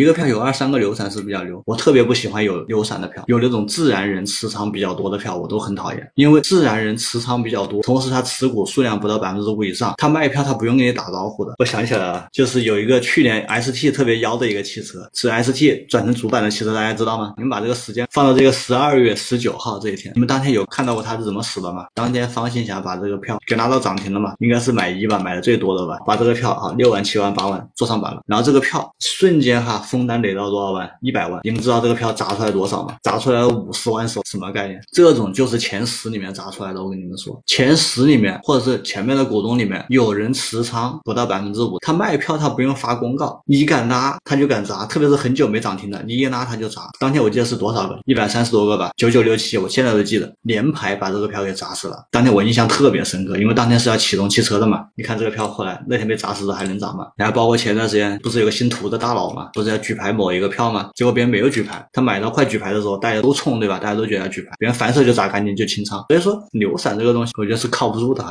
一个票有二三个流散是比较牛。我特别不喜欢有流散的票，有那种自然人持仓比较多的票，我都很讨厌。因为自然人持仓比较多，同时他持股数量不到百分之五以上，他卖票他不用给你打招呼的。我想起来了，就是有一个去年 ST 特别妖的一个汽车，是 ST 转成主板的汽车，大家知道吗？你们把这个时间放到这个十二月十九号这一天，你们当天有看到过他是怎么死的吗？当天方兴霞把这个票给拿到涨停了嘛？应该是买一吧，买的最多的吧，把这个票啊六万、七万、八万做上板了，然后这个票瞬间哈封单得到多少万？一百万。你们知道这个票砸出来多少吗？砸出来五十万手，什么概念？这种就是前十里面砸出来的。我跟你们说，前十里面或者是前面的股东里面有人持仓不到百分之五，他卖票他不用发公告，你敢拉他就敢砸，特别是很久没涨停的，你一拉他就砸。当天我记得是多少个？一百三十多个吧，九九六七，我现在都记得，连排把这个票给砸死了。当天我印象特别深刻，因为当天是要启动汽车的嘛。你看这个票后来那天被砸死了还能涨吗？然后包括前段时间不是有个姓涂的大佬嘛，不是要举牌某一个票嘛？结果别人没有举牌，他买到快举牌的时候，大家都冲对吧？大家都觉得要举牌，别人反手就砸干净就清仓。所以说牛散这个东西，我觉得是靠不住的。